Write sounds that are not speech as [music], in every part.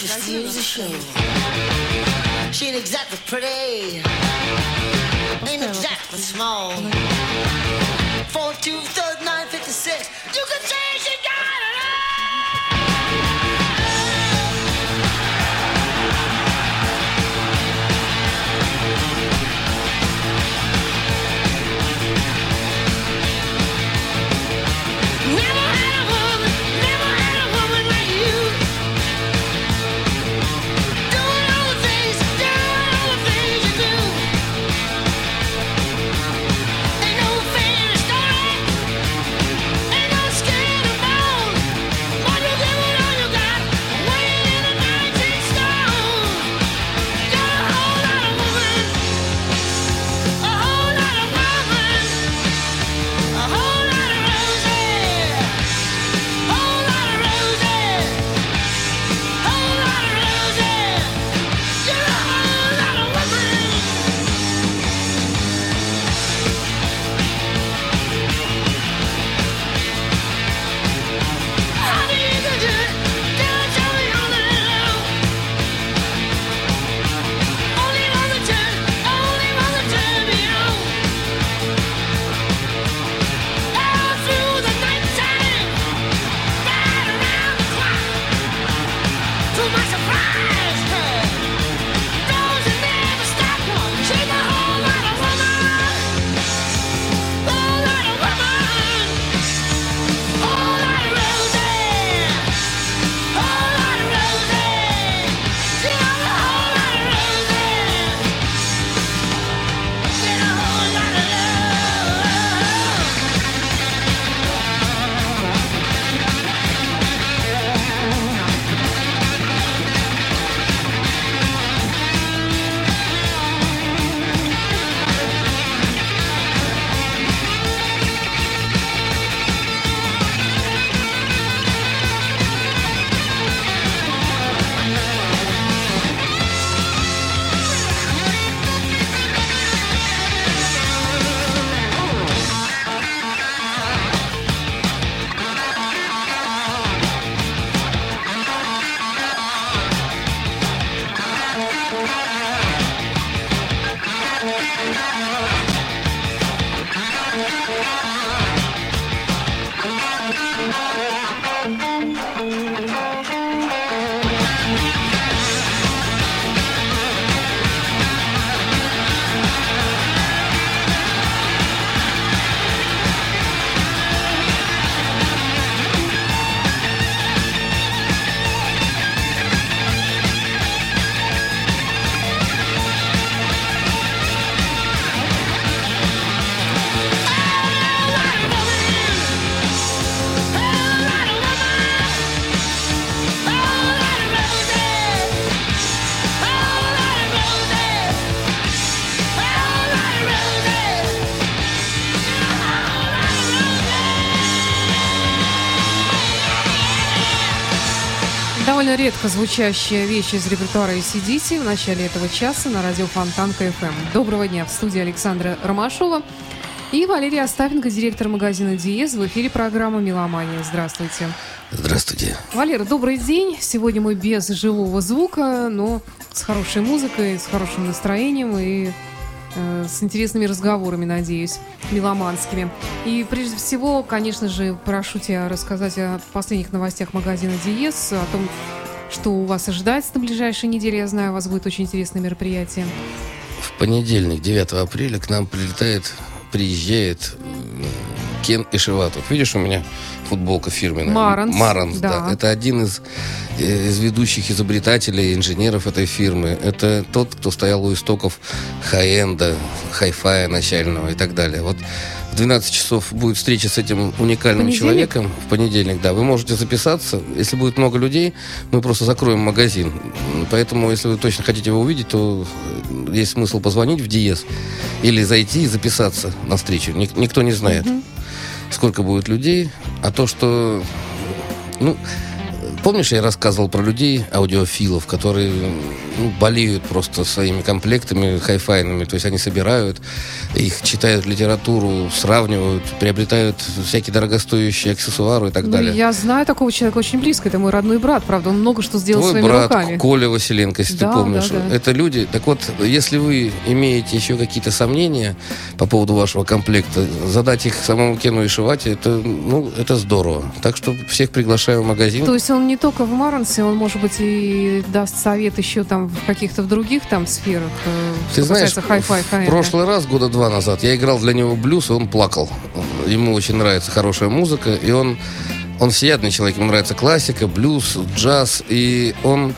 she steals the show. She ain't exactly pretty, ain't exactly small. 4, You can change. Редко звучащая вещь из репертуара ACDC в начале этого часа на радио Фонтанка FM. Доброго дня. В студии Александра Ромашова и Валерия Остапенко, директор магазина Диез. В эфире программа «Меломания». Здравствуйте. Здравствуйте. Валера, добрый день. Сегодня мы без живого звука, но с хорошей музыкой, с хорошим настроением и э, с интересными разговорами, надеюсь, меломанскими. И прежде всего, конечно же, прошу тебя рассказать о последних новостях магазина Диез, о том, что у вас ожидается на ближайшей неделе. Я знаю, у вас будет очень интересное мероприятие. В понедельник, 9 апреля, к нам прилетает, приезжает Кен Ишиватов. Видишь, у меня футболка фирменная. Маранс, Маранс, да. да. Это один из, э, из ведущих изобретателей, инженеров этой фирмы. Это тот, кто стоял у истоков хай-энда, хай-фая начального и так далее. Вот в 12 часов будет встреча с этим уникальным человеком. В понедельник, да. Вы можете записаться. Если будет много людей, мы просто закроем магазин. Поэтому, если вы точно хотите его увидеть, то есть смысл позвонить в Диез или зайти и записаться на встречу. Ник- никто не знает, сколько будет людей. А то, что... Ну, помнишь, я рассказывал про людей, аудиофилов, которые ну, болеют просто своими комплектами хай-файными. То есть они собирают, их читают литературу, сравнивают, приобретают всякие дорогостоящие аксессуары и так Ну, далее. я знаю такого человека очень близко. Это мой родной брат, правда. Он много что сделал Твой своими брат руками. Коля Василенко, если Да, ты помнишь. да, да. Это люди. Так вот, если вы имеете еще какие-то сомнения по поводу вашего комплекта, задать их самому Кену Ишивате, это, ну, это здорово. Так что всех приглашаю в магазин. То есть он не только в Марансе, он, может быть, и даст совет еще там в каких-то других там сферах. э, Ты знаешь, в прошлый раз, года два назад, я играл для него блюз, и он плакал. Ему очень нравится хорошая музыка, и он, он всеядный человек, ему нравится классика, блюз, джаз, и он...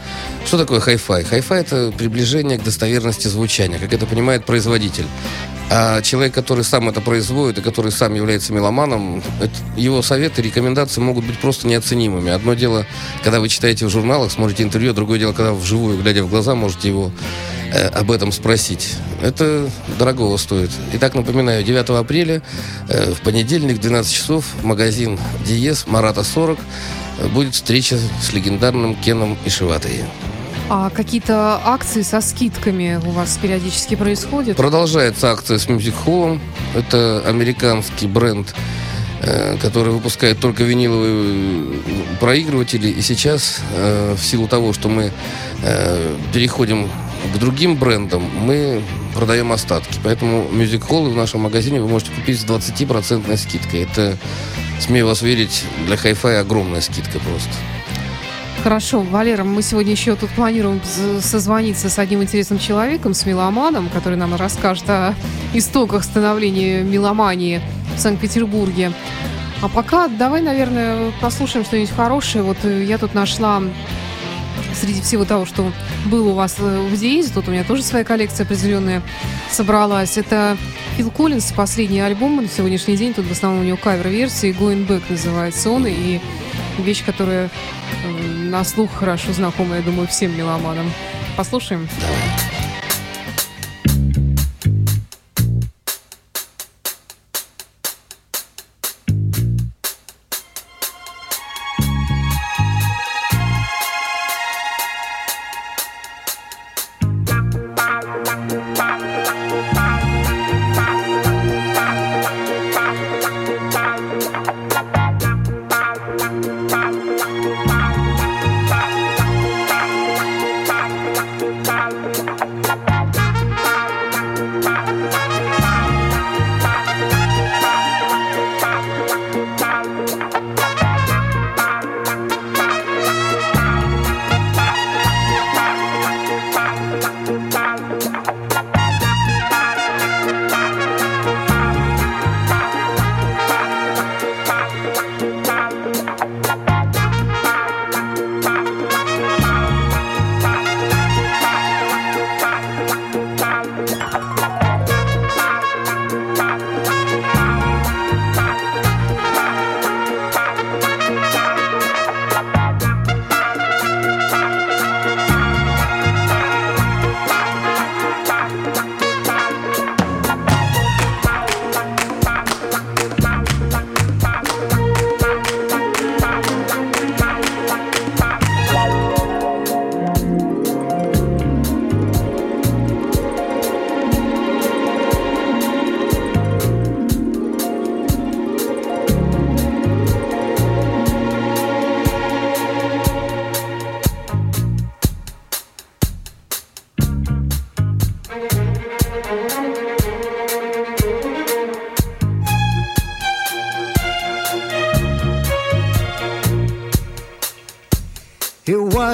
Что такое хай-фай? Хай-фай — это приближение к достоверности звучания, как это понимает производитель. А человек, который сам это производит и который сам является меломаном, это- его советы, рекомендации могут быть просто неоценимыми. Одно дело, когда вы читаете в журналах, смотрите интервью, другое дело, когда вживую, глядя в глаза, можете его э, об этом спросить. Это дорогого стоит. Итак, напоминаю, 9 апреля э, в понедельник в 12 часов магазин Диез Марата 40 э, будет встреча с легендарным Кеном Ишиватой. А какие-то акции со скидками у вас периодически происходят? Продолжается акция с Music Hall. Это американский бренд, э, который выпускает только виниловые э, проигрыватели. И сейчас, э, в силу того, что мы переходим к другим брендам, мы продаем остатки. Поэтому Music Hall в нашем магазине вы можете купить с 20% скидкой. Это, смею вас верить, для хай-фай огромная скидка просто. Хорошо, Валера, мы сегодня еще тут планируем созвониться с одним интересным человеком, с меломаном, который нам расскажет о истоках становления меломании в Санкт-Петербурге. А пока давай, наверное, послушаем что-нибудь хорошее. Вот э, я тут нашла среди всего того, что было у вас э, в Диезе, тут у меня тоже своя коллекция определенная собралась. Это Фил Коллинз, последний альбом на сегодняшний день. Тут в основном у него кавер-версии «Going Back» называется он. И вещь, которая э, на слух хорошо знакома, я думаю, всем меломанам. Послушаем. It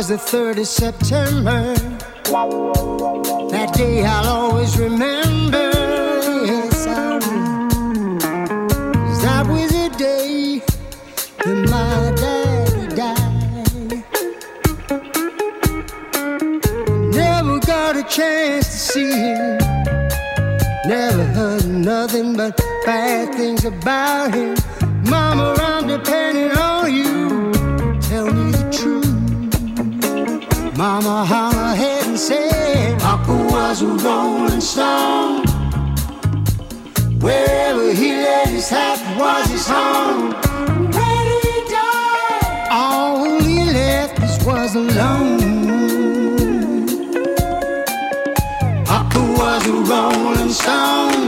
the 3rd of September. That day I'll always remember. Yes, I will. That was the day that my daddy died. Never got a chance to see him. Never heard nothing but bad things about him. Mama, I'm depending on. Mama hung her head and said, Papa was a rolling stone. Wherever he laid his hat was his home. When he died, all he left us was alone. Papa was a rolling stone.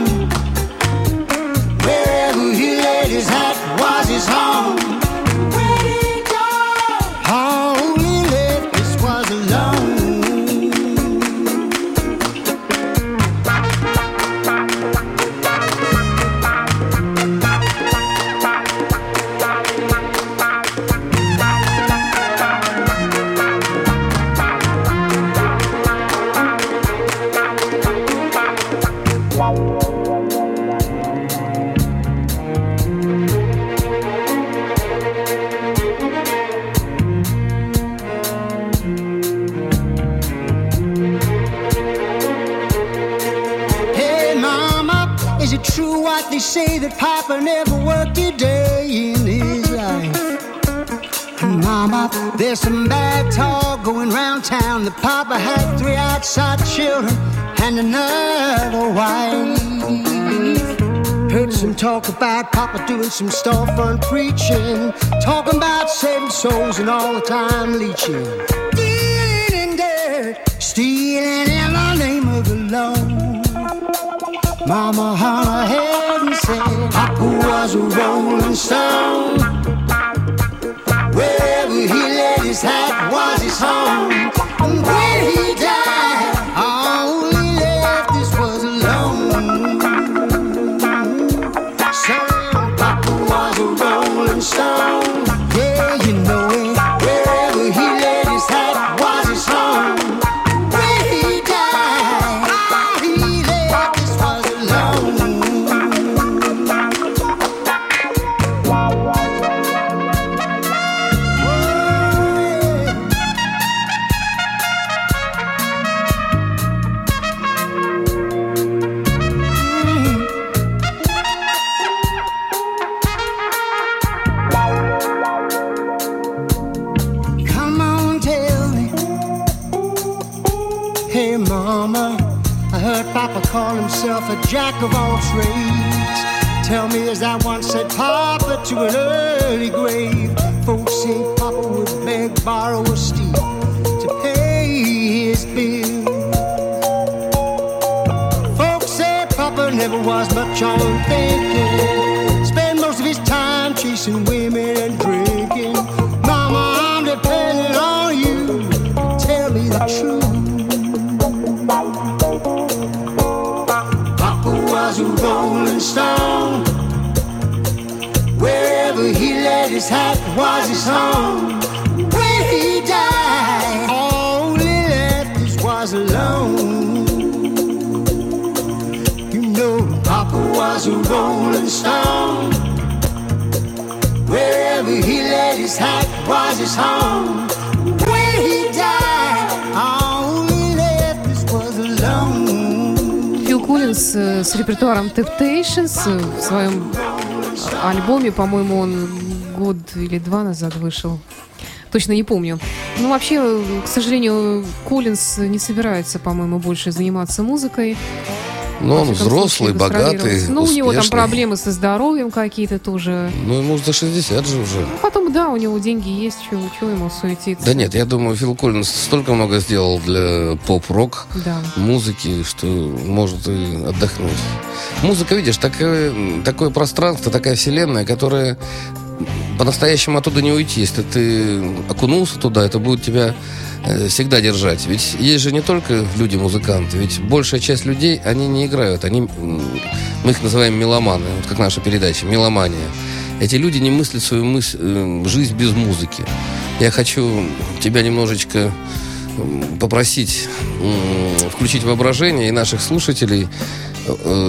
Papa never worked a day in his life? Mama, there's some bad talk going round town that Papa had three outside children and another wife. Heard some talk about Papa doing some stuff storefront preaching, talking about saving souls and all the time leeching. Dealing in dirt, stealing in the name of the Lord. Mama hung her head and said, Papa was a rolling stone. Wherever he laid his hat was his home. And when he was much on thinking. Spend most of his time chasing women and drinking. Mama, I'm depending on you. Tell me the truth. Papa was a rolling stone. Wherever he laid his hat was his home. Was a rolling stone. Wherever he laid his hat was his home. When he died, all he left was alone. Фил Коллинз э, с репертуаром Temptations э, в своем альбоме, по-моему, он год или два назад вышел. Точно не помню. Ну, вообще, э, к сожалению, Коллинз не собирается, по-моему, больше заниматься музыкой. Но Во он взрослый, богатый. Ну, у него там успешный. проблемы со здоровьем какие-то тоже. Ну, ему за 60 же уже. Ну, потом, да, у него деньги есть, чего ему суетиться. Да нет, я думаю, Фил Коллинз столько много сделал для поп-рок Да. музыки, что может и отдохнуть. Музыка, видишь, такое, такое пространство, такая вселенная, которая по-настоящему оттуда не уйти. Если ты окунулся туда, это будет тебя всегда держать. Ведь есть же не только люди-музыканты, ведь большая часть людей, они не играют, они, мы их называем меломаны, вот как наша передача, меломания. Эти люди не мыслят свою мысль, э, жизнь без музыки. Я хочу тебя немножечко попросить включить воображение и наших слушателей Э,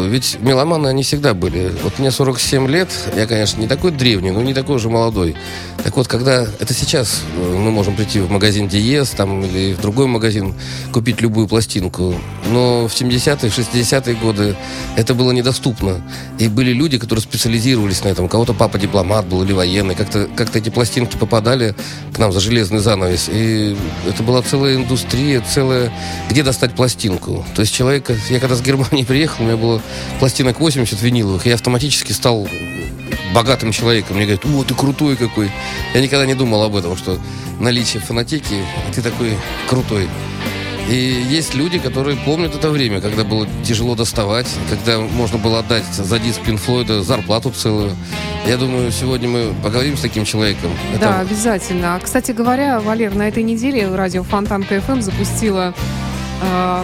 Ведь меломаны они всегда были. Вот мне 47 лет, я, конечно, не такой древний, но не такой уже молодой. Так вот, когда это сейчас э, мы можем прийти в магазин Диез там, или в другой магазин, купить любую пластинку. Но в 70-е, 60-е годы это было недоступно. И были люди, которые специализировались на этом. У кого-то папа дипломат был или военный. Как-то как эти пластинки попадали к нам за железный занавес. И это была целая индустрия, целая... Где достать пластинку? То есть человек... Я когда с Германии [laughs] приехал, меня было пластинок 80 виниловых, и я автоматически стал богатым человеком. Мне говорят, о, ты крутой какой. Я никогда не думал об этом, что наличие фонотеки, и ты такой крутой. И есть люди, которые помнят это время, когда было тяжело доставать, когда можно было отдать за диск Pink Floyd а зарплату целую. Я думаю, сегодня мы поговорим с таким человеком. Это- Да, обязательно. А, Кстати говоря, Валер, на этой неделе радио Фонтанка FM запустила э,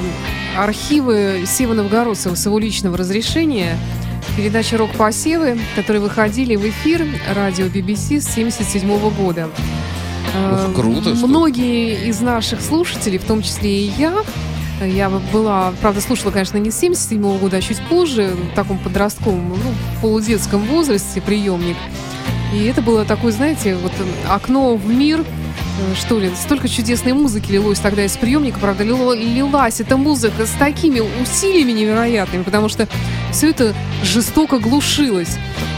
архивы Севы Новгородцева с его личного разрешения. Передача «Рок-посевы», которые выходили в эфир радио BBC с 1977 года. Э, Ух, круто, что- Многие из наших слушателей, в том числе и я, я была, правда, слушала, конечно, не с 77 года, а чуть позже, в таком подростковом, ну, полудетском возрасте приемник. И это было такое, знаете, вот э, окно в мир, э, что ли, столько чудесной музыки лилось тогда из приемника, правда, лило- лилась эта музыка с такими усилиями невероятными, потому что все это жестоко глушилось.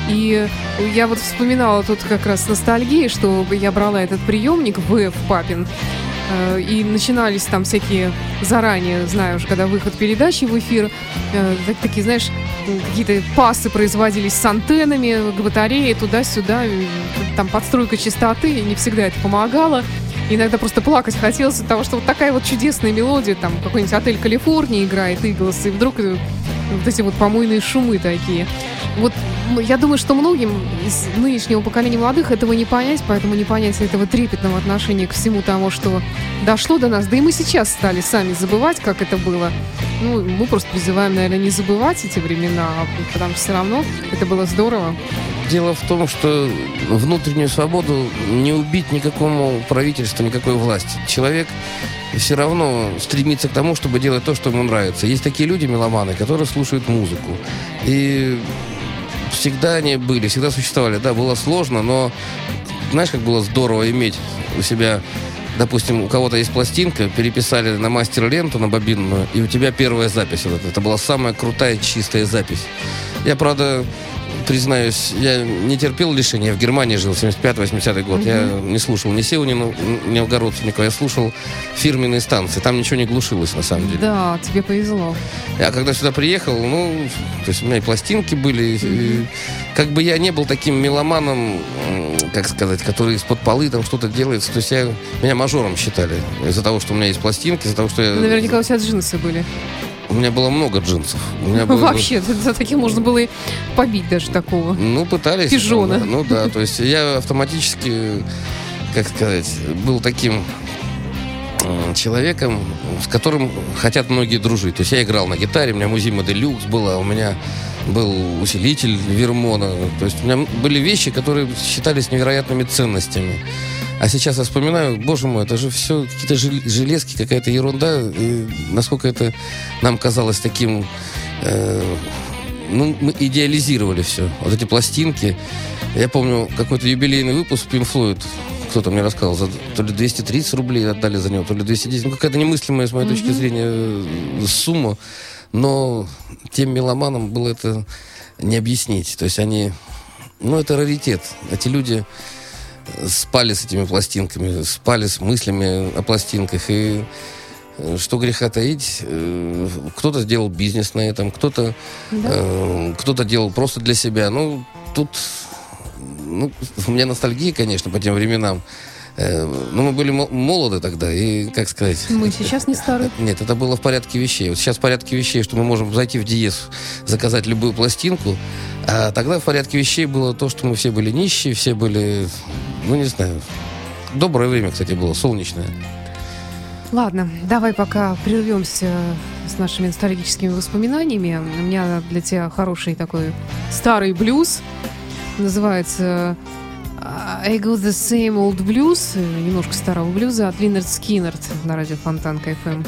И я вот вспоминала тут как раз ностальгии, что я брала этот приемник ВФ Папин, э, и начинались там всякие заранее, знаю уже, когда выход передачи в эфир, э, так- такие, знаешь, какие-то пасы производились с антеннами к батарее, туда-сюда, там подстройка частоты, и не всегда это помогало. Иногда просто плакать хотелось от того, что вот такая вот чудесная мелодия, там какой-нибудь отель Калифорния играет, Иглас, и вдруг э, вот эти вот помойные шумы такие. Вот я думаю, что многим из нынешнего поколения молодых этого не понять, поэтому не понять этого трепетного отношения к всему тому, что дошло до нас. Да и мы сейчас стали сами забывать, как это было. Ну, мы просто призываем, наверное, не забывать эти времена, потому что все равно это было здорово. Дело в том, что внутреннюю свободу не убить никакому правительству, никакой власти. Человек все равно стремится к тому, чтобы делать то, что ему нравится. Есть такие люди, меломаны, которые слушают музыку. И всегда они были, всегда существовали. Да, было сложно, но знаешь, как было здорово иметь у себя Допустим, у кого-то есть пластинка, переписали на мастер-ленту, на бобинную, и у тебя первая запись. Вот это. была самая крутая, чистая запись. Я, правда, признаюсь, я не терпел лишения. Я в Германии жил, 75-80 год. Я не слушал ни Сеунина, ни Новгородцева, я слушал фирменные станции. Там ничего не глушилось, на самом деле. Да, тебе повезло. А когда сюда приехал, ну, то есть у меня и пластинки были. и как бы я не был таким меломаном, как сказать, который из-под полы там что-то делается. То есть я, меня мажором считали. Из-за того, что у меня есть пластинки, из-за того, что я... Наверняка у тебя джинсы были. У меня было много джинсов. У меня было- Вообще, за таким можно было и побить даже такого. Ну, пытались. Пижона. Ну да, то есть я автоматически, как сказать, был таким человеком, с которым хотят многие дружить. То есть я играл на гитаре, у меня Музима Делюкс была, у меня был усилитель Вермона. То есть у меня были вещи, которые считались невероятными ценностями. А сейчас я вспоминаю, боже мой, это же все какие-то жел- железки, какая-то ерунда. И насколько это нам казалось таким... э, ну, мы идеализировали все. Вот эти пластинки. Я помню, какой-то юбилейный выпуск Pink Floyd, кто-то мне рассказал, за то ли 230 рублей отдали за него, то ли 210. Ну, какая-то немыслимая, с моей точки зрения, э, сумма. Но тем меломанам было это не объяснить. То есть они... Ну, это раритет. Эти люди спали с этими пластинками, спали с мыслями о пластинках. И э, что греха таить, э, кто-то сделал бизнес на этом, кто-то э, кто-то делал просто для себя. Ну, тут ну, у меня ностальгия, конечно, по тем временам. Э, Но мы были мо- молоды тогда, и, как сказать... Мы сейчас не старые. [laughs] Нет, это было в порядке вещей. Вот сейчас в порядке вещей, что мы можем зайти в Диез, заказать любую пластинку. А тогда в порядке вещей было то, что мы все были нищие, все были, ну не знаю, доброе время, кстати, было, солнечное. Ладно, давай пока прервемся с нашими ностальгическими воспоминаниями. У меня для тебя хороший такой старый блюз. Называется а, I Got The Same Old Blues. э, Немножко старого блюза от Lynyrd Skynyrd на радио Фонтанка FM.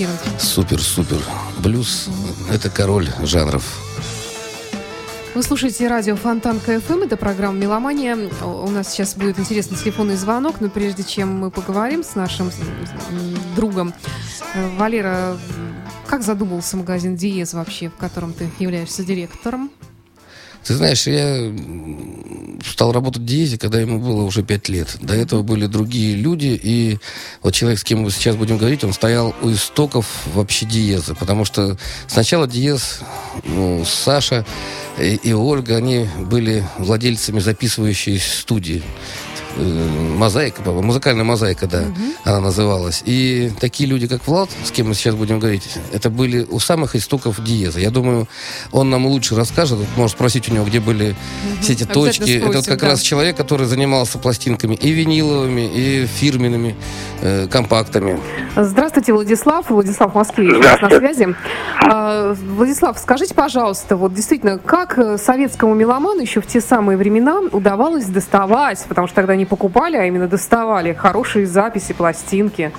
Скиннер? Супер, супер. Блюз – это король жанров. Вы слушаете радио Фонтанка FM, это программа «Меломания». У нас сейчас будет интересный телефонный звонок, но прежде чем мы поговорим с нашим другом, э, Валера, как задумался магазин «Диез» вообще, в котором ты являешься директором? Ты знаешь, я стал работать в Диезе, когда ему было уже пять лет. До этого были другие люди, и вот человек, с кем мы сейчас будем говорить, он стоял у истоков вообще Диеза, потому что сначала Диез, ну, Саша и, и Ольга, они были владельцами записывающей студии. Э, Мозаика, музыкальная мозаика, да, она называлась. И такие люди, как Влад, с кем мы сейчас будем говорить, это были у самых истоков Диеза. Я думаю, он нам лучше расскажет. Можно спросить у него, где были все эти точки. Это вот спросим, как да. раз человек, который занимался пластинками и виниловыми, и фирменными, э, компактами. Здравствуйте, Владислав. Владислав нас на связи. А, Владислав, скажите, пожалуйста, вот действительно, как э, советскому меломану еще в те самые времена удавалось доставать, потому что тогда не покупали, а именно доставали хорошие записи, пластинки?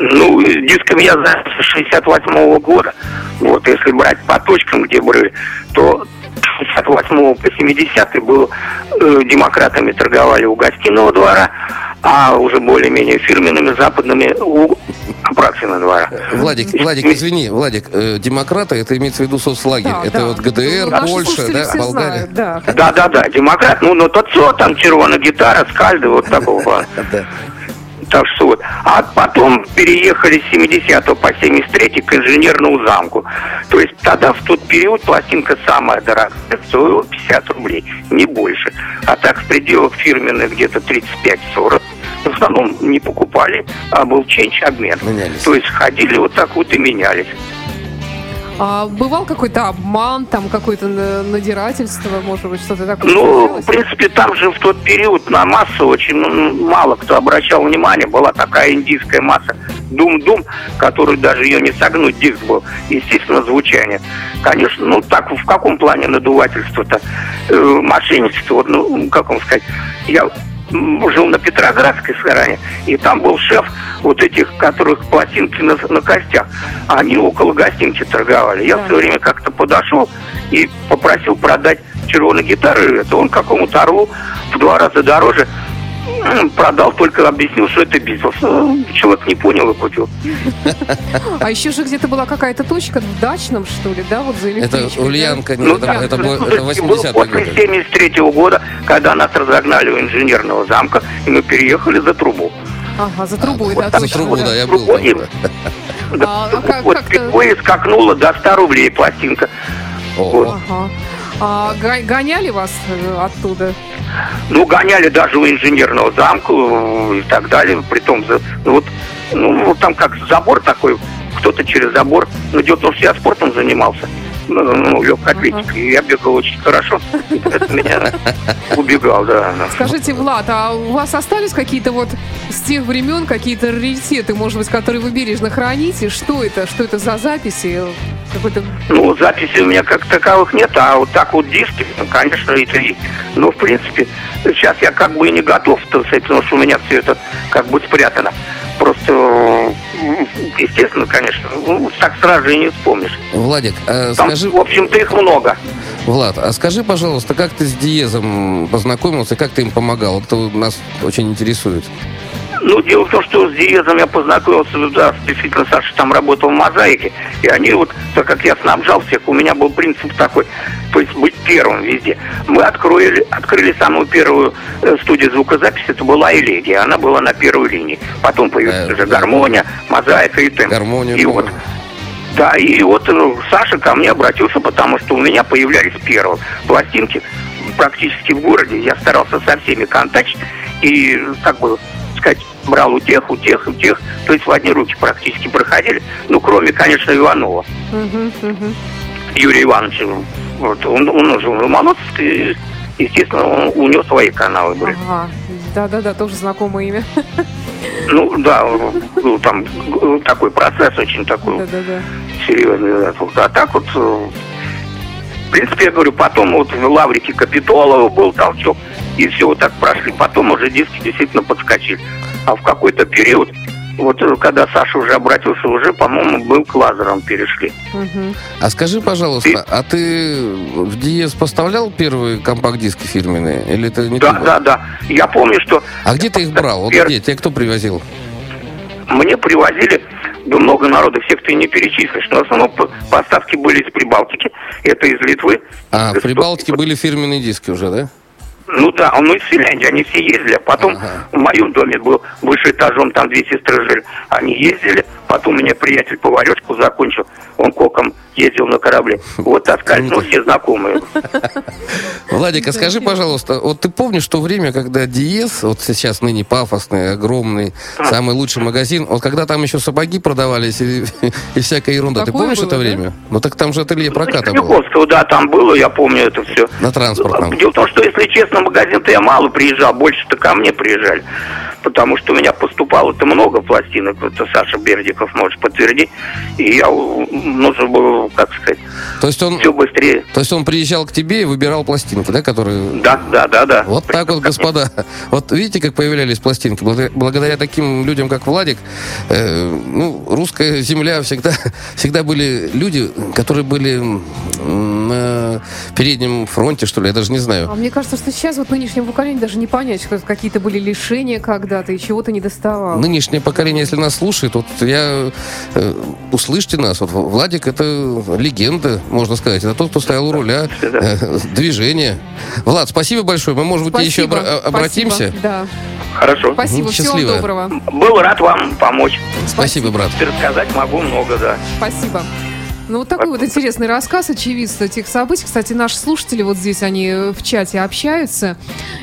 Ну, диском я занялся с 68 года. Вот, если брать по точкам, где были, то с 68 по 70 был э, демократами торговали у гостиного двора, а уже более-менее фирменными западными у Апраксина двора. Владик, Владик, извини, Владик, э, демократы, это имеется в виду соцлагерь. Да, это да. вот ГДР, Наши Польша, да, Болгария. знают, да. Да-да-да, демократ, ну, ну, тот все, там червоная гитара, скальды, вот такого. [laughs] Да. Так что вот. А потом переехали с 70 по 73 к инженерному замку. То есть тогда в тот период пластинка самая дорогая стоила 50 рублей, не больше. А так в пределах фирменных где-то 35-40. В основном не покупали, а был ченч обмен. Менялись. То есть ходили вот так вот и менялись. А бывал какой-то обман, там какое-то на- надирательство, может быть, что-то такое? Ну, в принципе, там же в тот период на массу очень ну, мало кто обращал внимание. Была такая индийская масса Дум-Дум, которую даже ее не согнуть диск был. Естественно, звучание. Конечно, ну так в каком плане надувательство-то? Э, мошенничество, ну, как вам сказать, я жил на Петроградской стороне, и там был шеф вот этих, которых пластинки на, на костях. Они около гостинки торговали. Я Да. все время как-то подошел и попросил продать червоную гитару. Это он какому-то орлу в два раза дороже Продал, только объяснил, что это бизнес. Ну, Человек не понял и купил. А еще же где-то была какая-то точка в дачном, что ли, да, вот за Это? Ульянка, Ну это, да, это, ну, было- это слушайте, был 80-е после годы. 73 года, когда нас разогнали у инженерного замка, и мы переехали за трубу. Ага, за трубой, да, За точно. трубу, да, я был Трубой. там. да. А, а как- вот как-то- впервые скакнула до 100 рублей пластинка. Ого. Ага. А го- гоняли вас э, оттуда? Ну, гоняли даже у инженерного замка э, и так далее. Притом, ну, вот, ну, вот там как забор такой, кто-то через забор. Том, что я спортом занимался. Ну, ну, легкой атлетикой. И я бегал очень хорошо. От меня убегал, да. да. Скажите, Влад, а у вас остались какие-то вот с тех времен какие-то раритеты, может быть, которые вы бережно храните? Что это? Что это за записи? Какой-то... Ну, записей у меня как таковых нет, а вот так вот диски, ну, конечно, это есть. Но, в принципе, сейчас я как бы и не готов, так сказать, потому что у меня все это как бы спрятано. Просто, естественно, конечно, ну, так сразу же и не вспомнишь. Владик, а Там, скажи, в общем-то, их много. Влад, а скажи, пожалуйста, как ты с Диезом познакомился, как ты им помогал? Это нас очень интересует. Ну, дело в том, что с Диезом я познакомился, да, действительно, Саша там работал в «Мозаике», и они вот, так как я снабжал всех, у меня был принцип такой, то есть быть первым везде. Мы открыли, открыли самую первую э, студию звукозаписи, это была «Элегия», она была на первой линии. Потом появилась Да, уже. «Гармония», «Мозаика» и «Темп». Гармонию И вот да, и вот э, Саша ко мне обратился, потому что у меня появлялись первые пластинки практически в городе. Я старался со всеми контактить и, как бы сказать, брал у тех, у тех, у тех. То есть в одни руки практически проходили. Ну, кроме, конечно, Иванова. Мгм. Юрия Ивановича. Вот, он, он жил в Ломоносовске, и, естественно, он, у него свои каналы были. Ага. Да-да-да, тоже знакомое имя. Ну, да, был там такой процесс очень такой Да-да-да. серьезный. да. Вот, А так вот, э, в принципе, я говорю, потом вот в Лаврике Капитолова был толчок, и все вот так прошли. Потом уже диски действительно подскочили. А в какой-то период, вот когда Саша уже обратился, уже, по-моему, был к лазерам перешли. Мгм. А скажи, пожалуйста, а ты в Диез поставлял первые компакт-диски фирменные? Или это не Да, ты? да, да. Я помню, что А где ты их брал? Вот Пер- где? Тебе кто привозил? мне привозили да много народу, всех ты не перечислишь. Но в основном по- поставки были из Прибалтики, это из Литвы. А, в Прибалтике были фирменные диски уже, да? Ну да, ну из Финляндии они все ездили. А потом Ага. в моем доме был выше этажом, там две сестры жили. Они ездили. Потом у меня приятель поварешку закончил. Он коком ездил на корабле. Вот таскали, ну все знакомые. [laughs] Владик, а скажи, пожалуйста, вот ты помнишь то время, когда Диез, вот сейчас ныне пафосный, огромный, самый лучший магазин, вот когда там еще сапоги продавались и, [laughs] и всякая ерунда, ты помнишь было, это да? время? Ну так там же ателье проката было. Чайковского, да, там было, я помню это все. На транспортном. Дело в том, что, если честно, магазин-то я мало приезжал, больше-то ко мне приезжали. Потому что у меня поступало-то много пластинок, это Саша Бердиков может подтвердить. И я нужно было, как сказать, То есть он, все быстрее. то есть он приезжал к тебе и выбирал пластинки, да, которые... Да, да, да, да. Вот так вот, господа. Вот видите, как появлялись пластинки. Благодаря, таким людям, как Владик, э, ну, русская земля всегда, [laughs] всегда были люди, которые были м, на переднем фронте, что ли, я даже не знаю. А мне кажется, что сейчас вот нынешнему поколению даже не понять, что какие-то были лишения когда-то и чего-то не доставало. Нынешнее поколение, если нас слушает, вот я э, услышьте нас. Вот Владик это легенда, можно сказать. Это тот, кто стоял у руля [laughs] э, движения. Влад, спасибо большое. Мы, может быть, еще Спасибо, обра- обратимся. спасибо, Да. Хорошо. Спасибо, всего счастливо. доброго. Был рад вам помочь. Спасибо, брат. Рассказать могу много, да. Спасибо. Ну, вот такой вот интересный рассказ, очевидца этих событий. Кстати, наши слушатели вот здесь, они в чате общаются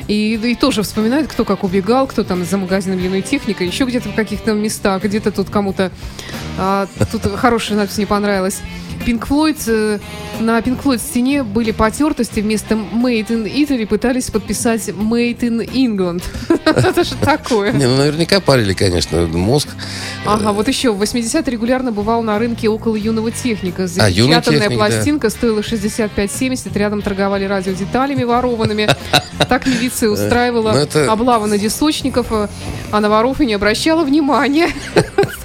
и, и тоже вспоминают, кто как убегал, кто там за магазином юной техника, еще где-то в каких-то местах, где-то тут кому-то... а, тут хорошая надпись не понравилась. Pink Floyd, э, на Pink Floyd стене были потертости, вместо Made in Italy пытались подписать Made in England. [laughs] Это же такое. Не, ну наверняка парили, конечно, мозг. Ага, вот еще в 80 регулярно бывал на рынке около юного техника. А, Запечатанная пластинка стоила 65-70, рядом торговали радиодеталями ворованными. [laughs] Так милиция устраивала Ну, облавы на десочников, а на воров и не обращала внимания. [laughs]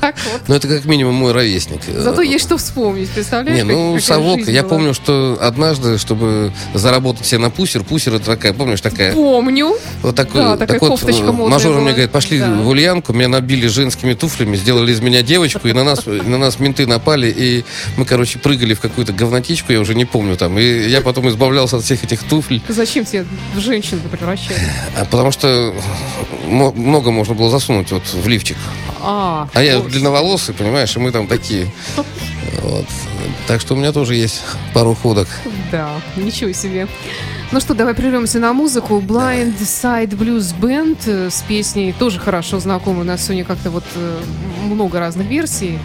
Ну, это как минимум мой ровесник. Зато есть что вспомнить, представляете? Представляешь? Не, ну, совок. Я была? помню, что однажды, чтобы заработать себе на пусер, пусер это такая, помнишь, такая... Помню. Вот такой, Да, такая так вот, кофточка э, модная мажор была. мне говорит, пошли Да. в Ульянку, меня набили женскими туфлями, сделали из меня девочку, и на нас, на нас менты напали, и мы, короче, прыгали в какую-то говнотичку, я уже не помню там, и я потом избавлялся от всех этих туфель, Зачем тебе в женщину превращать? а потому что много можно было засунуть вот в лифчик. А, А я вот. длинноволосый, понимаешь, и мы там такие. [laughs] Вот. Так что у меня тоже есть пару ходок. Да, ничего себе. Ну что, давай прервемся на музыку. Blind Side Blues Band э, с песней тоже хорошо знакомы. У нас сегодня как-то вот э, много разных версий.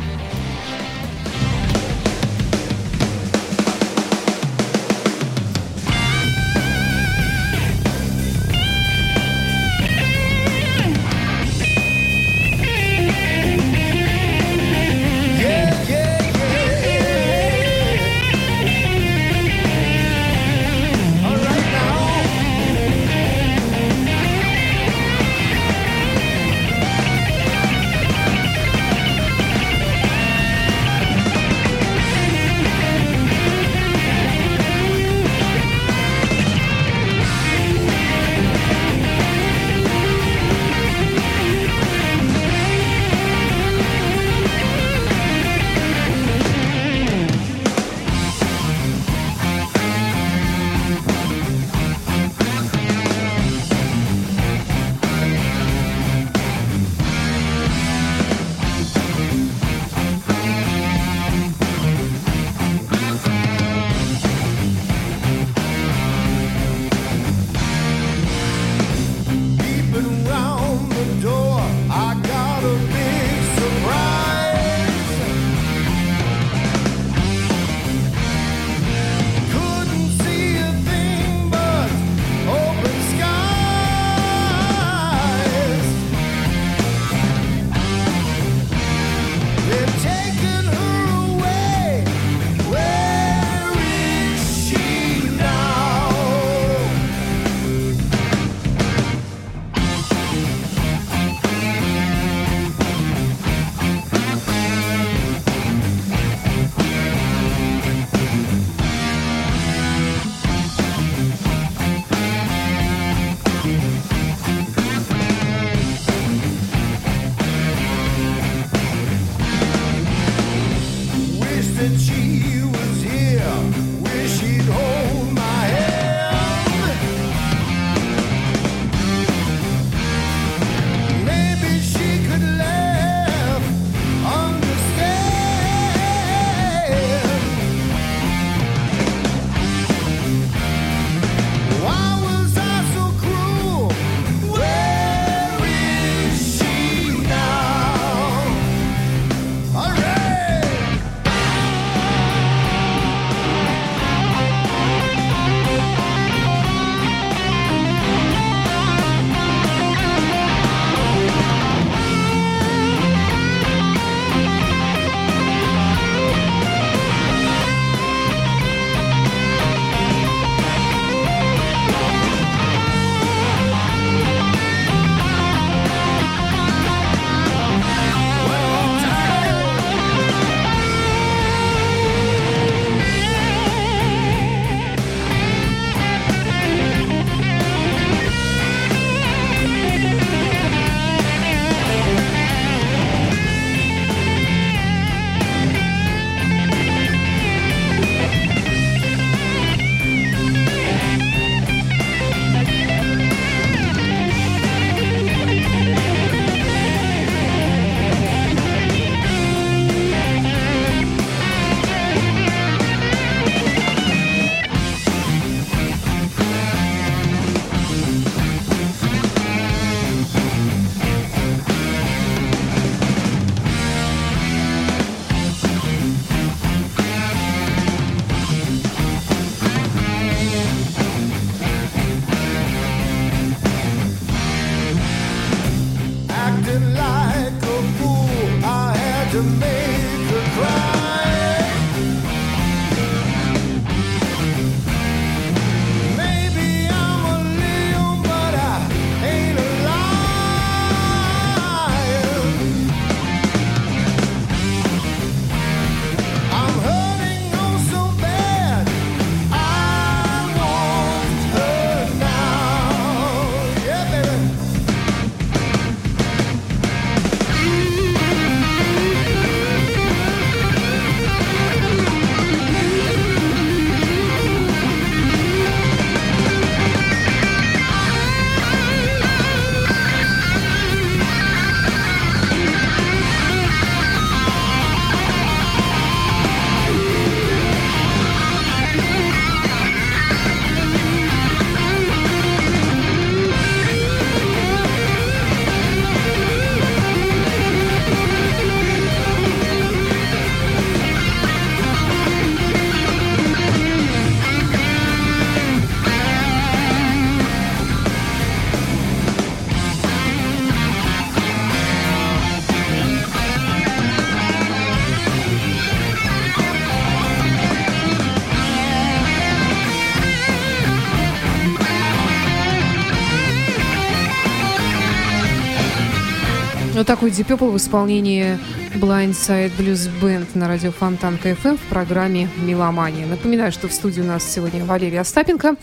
Вот такой Deep Purple в исполнении Blindside Blues Band на радио Фонтан КФМ в программе «Меломания». Напоминаю, что в студии у нас сегодня Валерия Остапенко,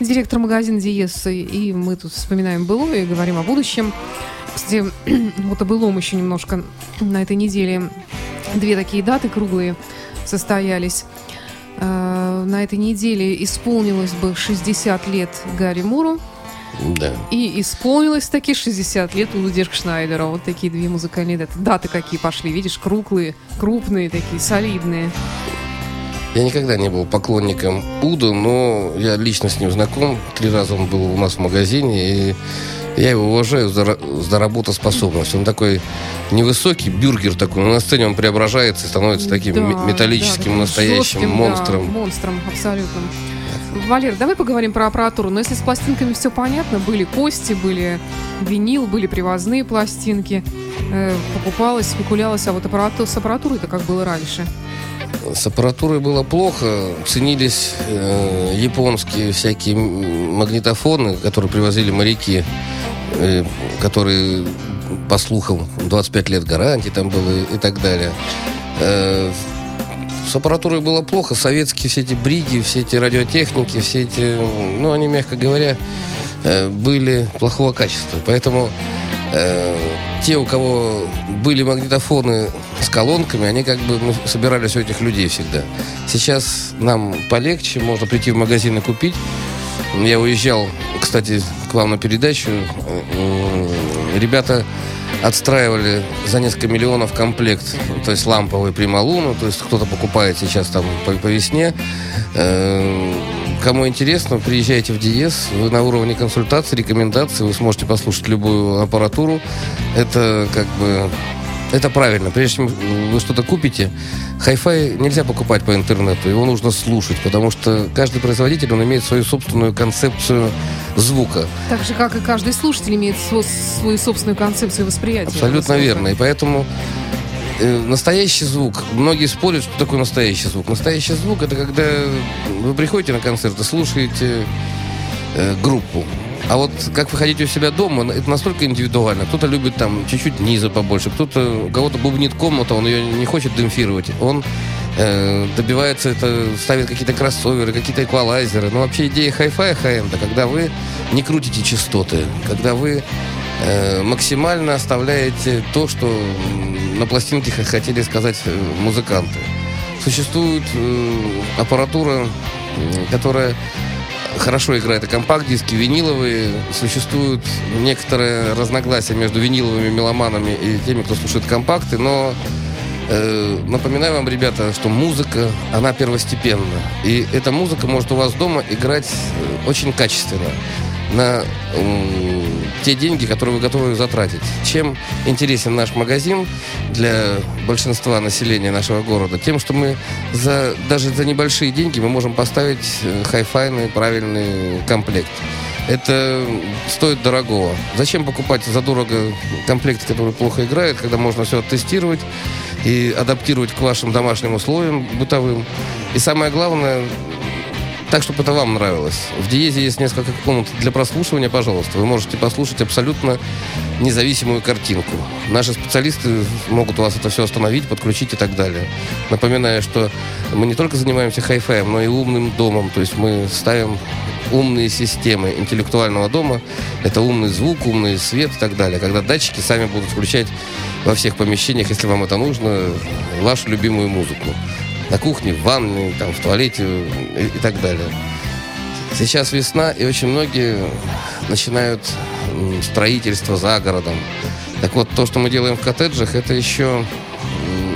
директор магазина Диес, и мы тут вспоминаем былое и говорим о будущем. Кстати, [clears throat] вот о былом еще немножко на этой неделе две такие даты круглые состоялись. Э, На этой неделе исполнилось бы 60 лет Гарри Муру, Да. и исполнилось таки 60 лет у Дирк Шнайдера. Вот такие две музыкальные даты. Даты какие пошли, видишь, круглые, крупные такие, солидные. Я никогда не был поклонником Уда, но я лично с ним знаком. Три раза он был у нас в магазине, и я его уважаю за, за работоспособность. Он такой невысокий, бюргер такой, но на сцене он преображается и становится таким Да, ме- металлическим, да, настоящим жестким, да, монстром. монстром, абсолютно. Валер, давай поговорим про аппаратуру. Но если с пластинками все понятно, были кости, были винил, были привозные пластинки, э, покупалось, спекулялось, а вот аппарату, с аппаратурой это как было раньше. С аппаратурой было плохо. Ценились э, японские всякие магнитофоны, которые привозили моряки, э, которые, по слухам, 25 лет гарантии там было и так далее. Э, с аппаратурой было плохо. Советские все эти бриги, все эти радиотехники, все эти, ну, они, мягко говоря, э, были плохого качества. Поэтому э, те, у кого были магнитофоны с колонками, они как бы ну, собирались у этих людей всегда. Сейчас нам полегче, можно прийти в магазин и купить. Я уезжал, кстати, к вам на передачу. Ребята отстраивали за несколько миллионов комплект, то есть ламповый прималуну, то есть кто-то покупает сейчас там по, по весне. Э, Кому интересно, приезжайте в Диез, вы на уровне консультации, рекомендаций, вы сможете послушать любую аппаратуру. Это как бы это правильно. Прежде чем вы что-то купите, хай-фай нельзя покупать по интернету. Его нужно слушать, потому что каждый производитель, он имеет свою собственную концепцию звука. Так же, как и каждый слушатель имеет со- свою собственную концепцию восприятия. Абсолютно верно. И поэтому э, настоящий звук, многие спорят, что такое настоящий звук. Настоящий звук это когда вы приходите на концерт и слушаете э, группу. А вот как вы хотите у себя дома, это настолько индивидуально. Кто-то любит там чуть-чуть низа побольше, кто-то, у кого-то бубнит комната, он ее не хочет демпфировать. Он э, добивается это, ставит какие-то кроссоверы, какие-то эквалайзеры. Но вообще идея хай-фая, хай-энда, когда вы не крутите частоты, когда вы э, максимально оставляете то, что на пластинке хотели сказать э, музыканты. Существует э, аппаратура, которая хорошо играет и компакт-диски, виниловые. Существуют некоторые разногласия между виниловыми меломанами и теми, кто слушает компакты, но э, напоминаю вам, ребята, что музыка, она первостепенна. И эта музыка может у вас дома играть э, очень качественно на те деньги, которые вы готовы затратить. Чем интересен наш магазин для большинства населения нашего города? Тем, что мы за, даже за небольшие деньги мы можем поставить э, хай-файный правильный комплект. Это стоит дорогого. Зачем покупать задорого комплекты, которые плохо играют, когда можно все оттестировать и адаптировать к вашим домашним условиям бытовым. И самое главное, так, чтобы это вам нравилось. В Диезе есть несколько комнат для прослушивания, пожалуйста. Вы можете послушать абсолютно независимую картинку. Наши специалисты могут у вас это все остановить, подключить и так далее. Напоминаю, что мы не только занимаемся хай-фаем, но и умным домом. То есть мы ставим умные системы интеллектуального дома. Это умный звук, умный свет и так далее. Когда датчики сами будут включать во всех помещениях, если вам это нужно, вашу любимую музыку. На кухне, в ванной, там, в туалете и, и так далее. Сейчас весна, и очень многие начинают строительство за городом. Так вот, то, что мы делаем в коттеджах, это еще,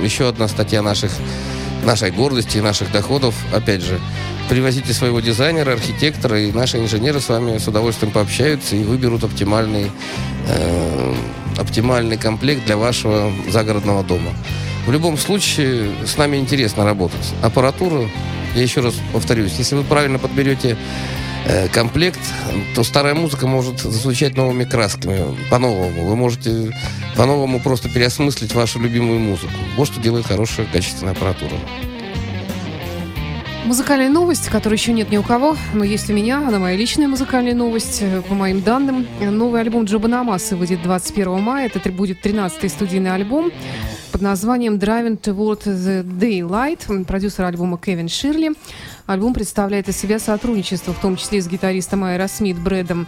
еще одна статья наших, нашей гордости и наших доходов. Опять же, привозите своего дизайнера, архитектора, и наши инженеры с вами с удовольствием пообщаются и выберут оптимальный, э, оптимальный комплект для вашего загородного дома. В любом случае, с нами интересно работать. Аппаратура, я еще раз повторюсь, если вы правильно подберете э, комплект, то старая музыка может зазвучать новыми красками, по-новому. Вы можете по-новому просто переосмыслить вашу любимую музыку. Вот что делает хорошая качественная аппаратура. Музыкальная новость, которой еще нет ни у кого, но есть у меня. Она моя личная музыкальная новость. По моим данным, новый альбом Джоба Намаса выйдет 21 мая. Это будет 13-й студийный альбом под названием Driving Toward the Daylight. Продюсер альбома Кевин Ширли. Альбом представляет из себя сотрудничество, в том числе с гитаристом Айра Смит Брэдом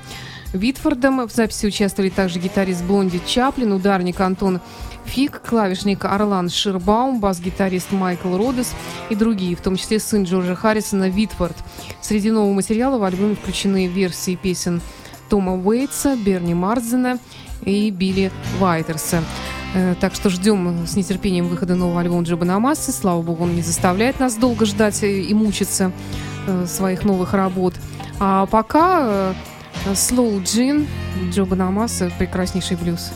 Витфордом. В записи участвовали также гитарист Блонди Чаплин, ударник Антон Фиг, клавишник Орлан Ширбаум, бас-гитарист Майкл Родес и другие, в том числе сын Джорджа Харрисона Витфорд. Среди нового материала в альбоме включены версии песен Тома Уэйтса, Берни Марзена и Билли Вайтерса. Э, Так что ждем с нетерпением выхода нового альбома Джоба Намасы. Слава богу, он не заставляет нас долго ждать и мучиться э, своих новых работ. А пока э, Slow Gin Джоба Намаса, прекраснейший блюз.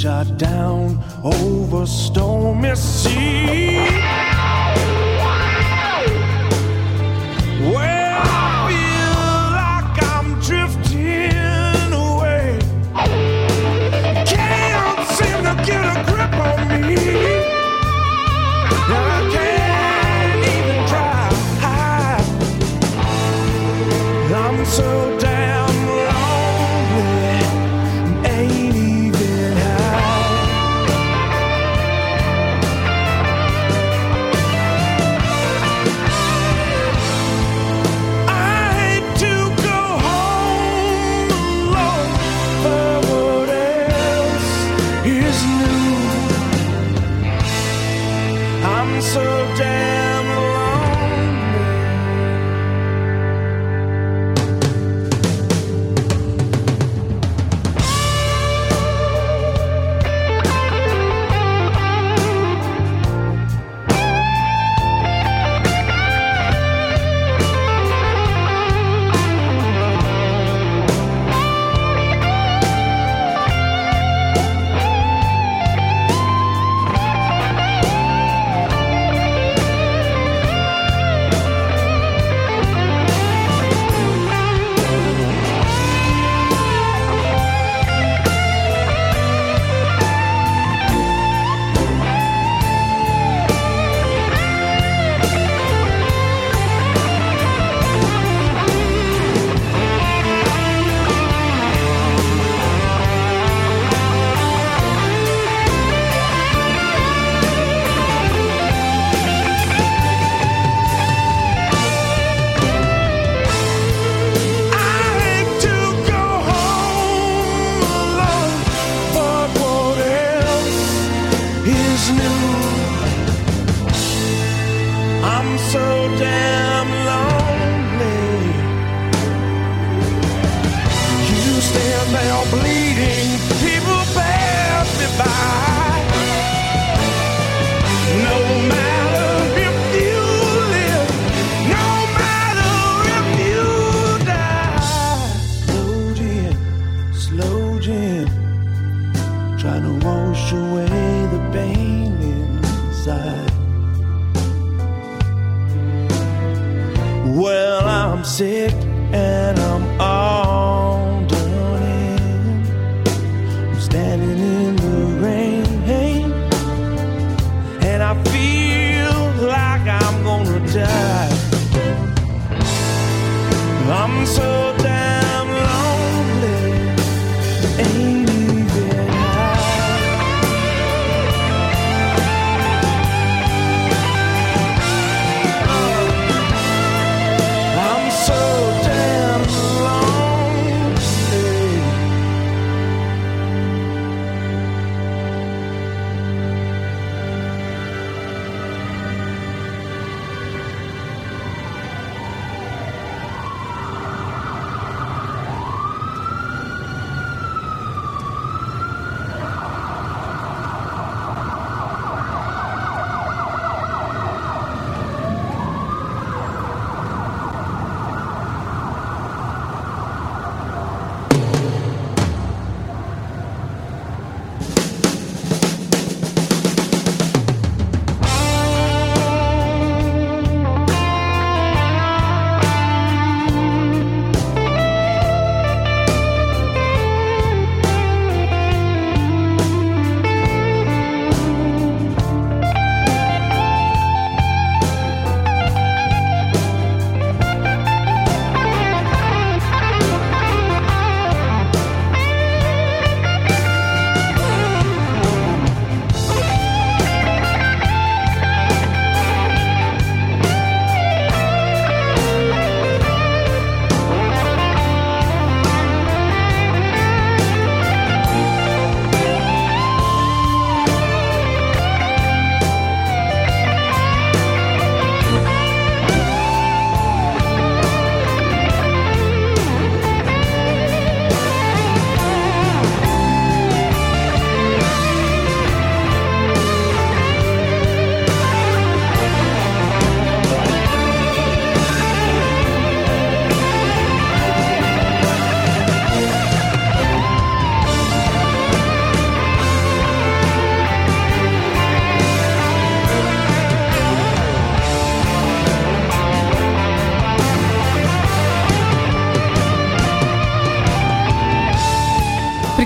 Shot down over stormy sea.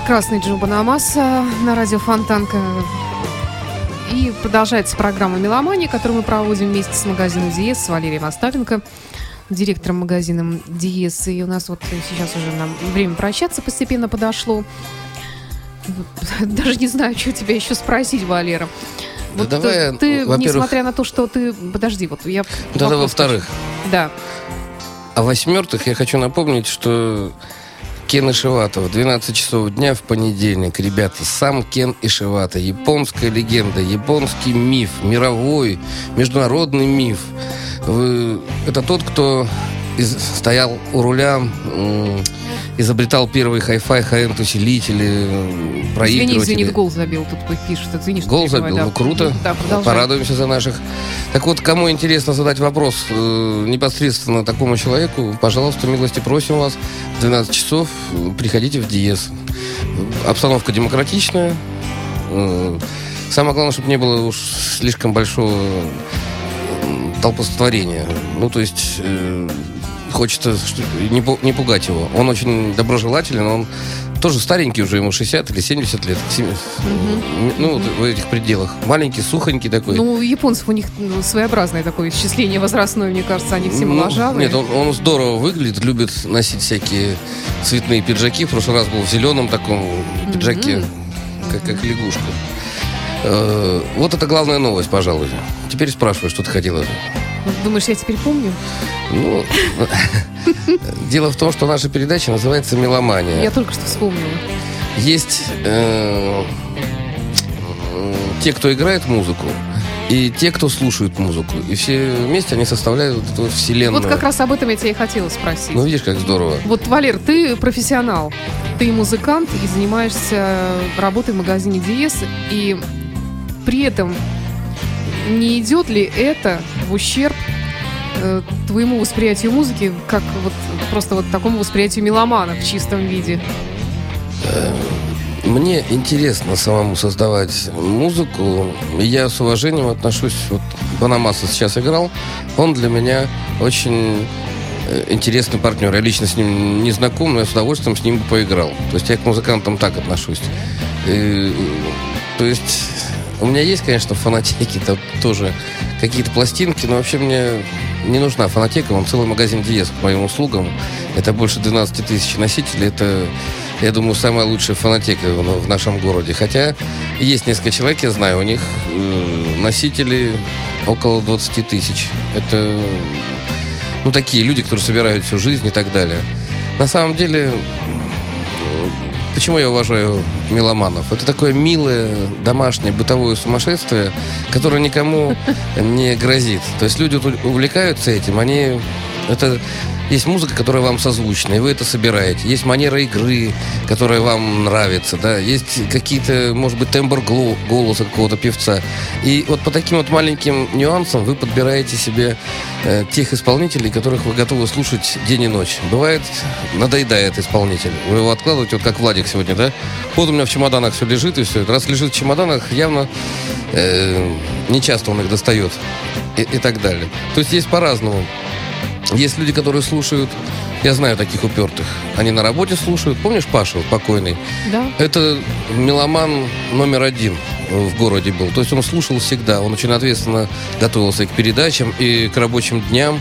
Прекрасный Джуба Намаса на радио Фонтанка. И продолжается программа «Меломания», которую мы проводим вместе с магазином «Диез», с Валерием Остапенко, директором магазина «Диез». И у нас вот сейчас уже нам время прощаться постепенно подошло. Даже не знаю, что тебя еще спросить, Валера. Да Вот давай, ты, несмотря на то, что ты... Подожди, вот я... Тогда вопрос во-вторых. Да. А в-четвертых я хочу напомнить, что Кен Ишивата в 12 часов дня в понедельник. Ребята, сам Кен Ишивата. Японская легенда, японский миф, мировой, международный миф. Вы- Это тот, кто из- стоял у руля, м, изобретал первые hi-fi, hi-end усилители, м, Извини, проигрыватели. извини, гол забил, тут пишут. Извини, что Гол забил, да. ну круто. Да, продолжай. Порадуемся за наших. Так вот, кому интересно задать вопрос э, непосредственно такому человеку, пожалуйста, милости просим вас. В 12 часов э, приходите в Диез. Обстановка демократичная. Э, Самое главное, чтобы не было уж слишком большого толпостворения. Ну, то есть э, хочется не, не пугать его. Он очень доброжелателен, он тоже старенький уже, ему 60 или 70 лет. Сем- Ну, вот в этих пределах. Маленький, сухонький такой. Ну, у японцев у них ну, своеобразное такое исчисление возрастное, мне кажется, они все Ну, моложавые. Нет, он, он здорово выглядит, любит носить всякие цветные пиджаки. В прошлый раз был в зеленом таком пиджаке, как, как лягушка. Э, Вот это главная новость, пожалуй. Теперь спрашиваю, что ты хотела. Думаешь, я теперь помню? Ну, [laughs] дело в том, что наша передача называется «Меломания». Я только что вспомнила. Есть э, те, кто играет музыку, и те, кто слушает музыку. И все вместе они составляют вот эту вот вселенную. Вот как раз об этом я тебя и хотела спросить. Ну, видишь, как здорово. Вот, Валер, ты профессионал, ты музыкант и занимаешься работой в магазине Диес, и при этом не идет ли это в ущерб э, твоему восприятию музыки, как вот просто вот такому восприятию меломана в чистом виде? Мне интересно самому создавать музыку. Я с уважением отношусь. Вот Банамаса сейчас играл. Он для меня очень э, интересный партнер. Я лично с ним не знаком, но я с удовольствием с ним бы поиграл. То есть я к музыкантам так отношусь. И, то есть у меня есть, конечно, в фанатеке там тоже какие-то пластинки, но вообще мне не нужна фонотека, он целый магазин Диез к моим услугам. Это больше 12 тысяч носителей. Это, я думаю, самая лучшая фонотека в, в нашем городе. Хотя есть несколько человек, я знаю, у них э, носители около 20 тысяч. Это ну, такие люди, которые собирают всю жизнь и так далее. На самом деле, почему я уважаю меломанов? Это такое милое, домашнее, бытовое сумасшествие, которое никому не грозит. То есть люди увлекаются этим, они... Это есть музыка, которая вам созвучна, и вы это собираете. Есть манера игры, которая вам нравится, да. Есть какие-то, может быть, тембр голоса какого-то певца. И вот по таким вот маленьким нюансам вы подбираете себе э, тех исполнителей, которых вы готовы слушать день и ночь. Бывает, надоедает исполнитель. Вы его откладываете, вот как Владик сегодня, да? Вот у меня в чемоданах все лежит, и все. Раз лежит в чемоданах, явно э, не часто он их достает. И, и так далее. То есть есть по-разному. Есть люди, которые слушают, я знаю таких упертых, они на работе слушают. Помнишь Пашу, покойный? Да. Это меломан номер один в городе был. То есть он слушал всегда. Он очень ответственно готовился и к передачам, и к рабочим дням,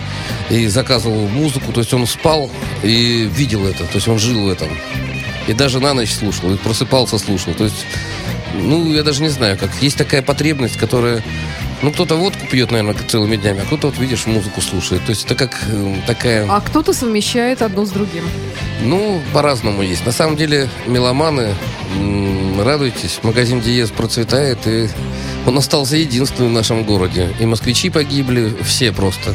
и заказывал музыку. То есть он спал и видел это. То есть он жил в этом. И даже на ночь слушал, и просыпался, слушал. То есть, ну, я даже не знаю, как. Есть такая потребность, которая... Ну, кто-то водку пьет, наверное, целыми днями, а кто-то, вот видишь, музыку слушает. То есть это как э, такая... А кто-то совмещает одно с другим. Ну, по-разному есть. На самом деле, меломаны, м, радуйтесь, магазин Диез процветает, и он остался единственным в нашем городе. И москвичи погибли, все просто.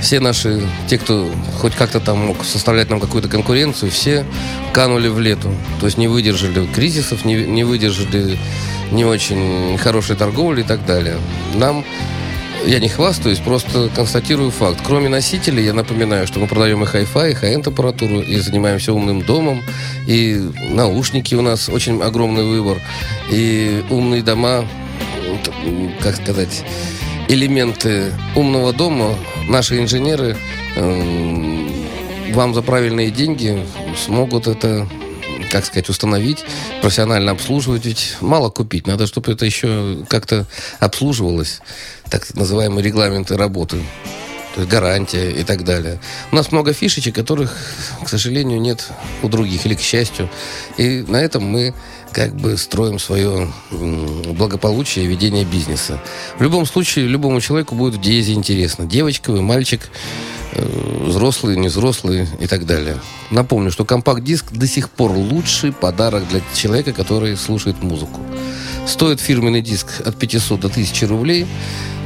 Все наши, те, кто хоть как-то там мог составлять нам какую-то конкуренцию, все канули в лету. То есть не выдержали кризисов, не, не выдержали не очень хорошей торговли и так далее. Нам я не хвастаюсь, просто констатирую факт. Кроме носителей, я напоминаю, что мы продаем и хай-фай, и хай аппаратуру, и занимаемся умным домом, и наушники у нас очень огромный выбор, и умные дома, как сказать, элементы умного дома наши инженеры эм, вам за правильные деньги смогут это как сказать, установить, профессионально обслуживать. Ведь мало купить, надо, чтобы это еще как-то обслуживалось, так называемые регламенты работы. То есть гарантия и так далее. У нас много фишечек, которых, к сожалению, нет у других, или к счастью. И на этом мы как бы строим свое благополучие и ведение бизнеса. В любом случае, любому человеку будет в диезе интересно. Девочка вы, мальчик, э, взрослые, невзрослые и так далее. Напомню, что компакт-диск до сих пор лучший подарок для человека, который слушает музыку. Стоит фирменный диск от 500 до 1000 рублей.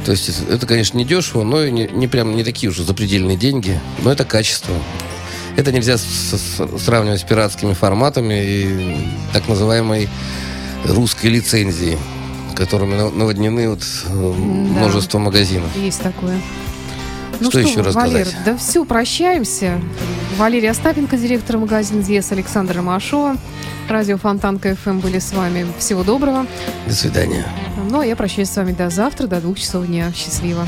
То есть это, конечно, не дешево, но и не, не прям не такие уже запредельные деньги, но это качество. Это нельзя с- с- сравнивать с пиратскими форматами и так называемой русской лицензией, которыми на- наводнены вот э, множество магазинов. Есть такое. Ну Что еще вы, рассказать? Валер, да все, прощаемся. Валерий Остапенко, директор магазина Диес, Александр Машова, радио Фонтанка ФМ были с вами. Всего доброго. До свидания. Ну, а я прощаюсь с вами до завтра, до двух часов дня. Счастливо.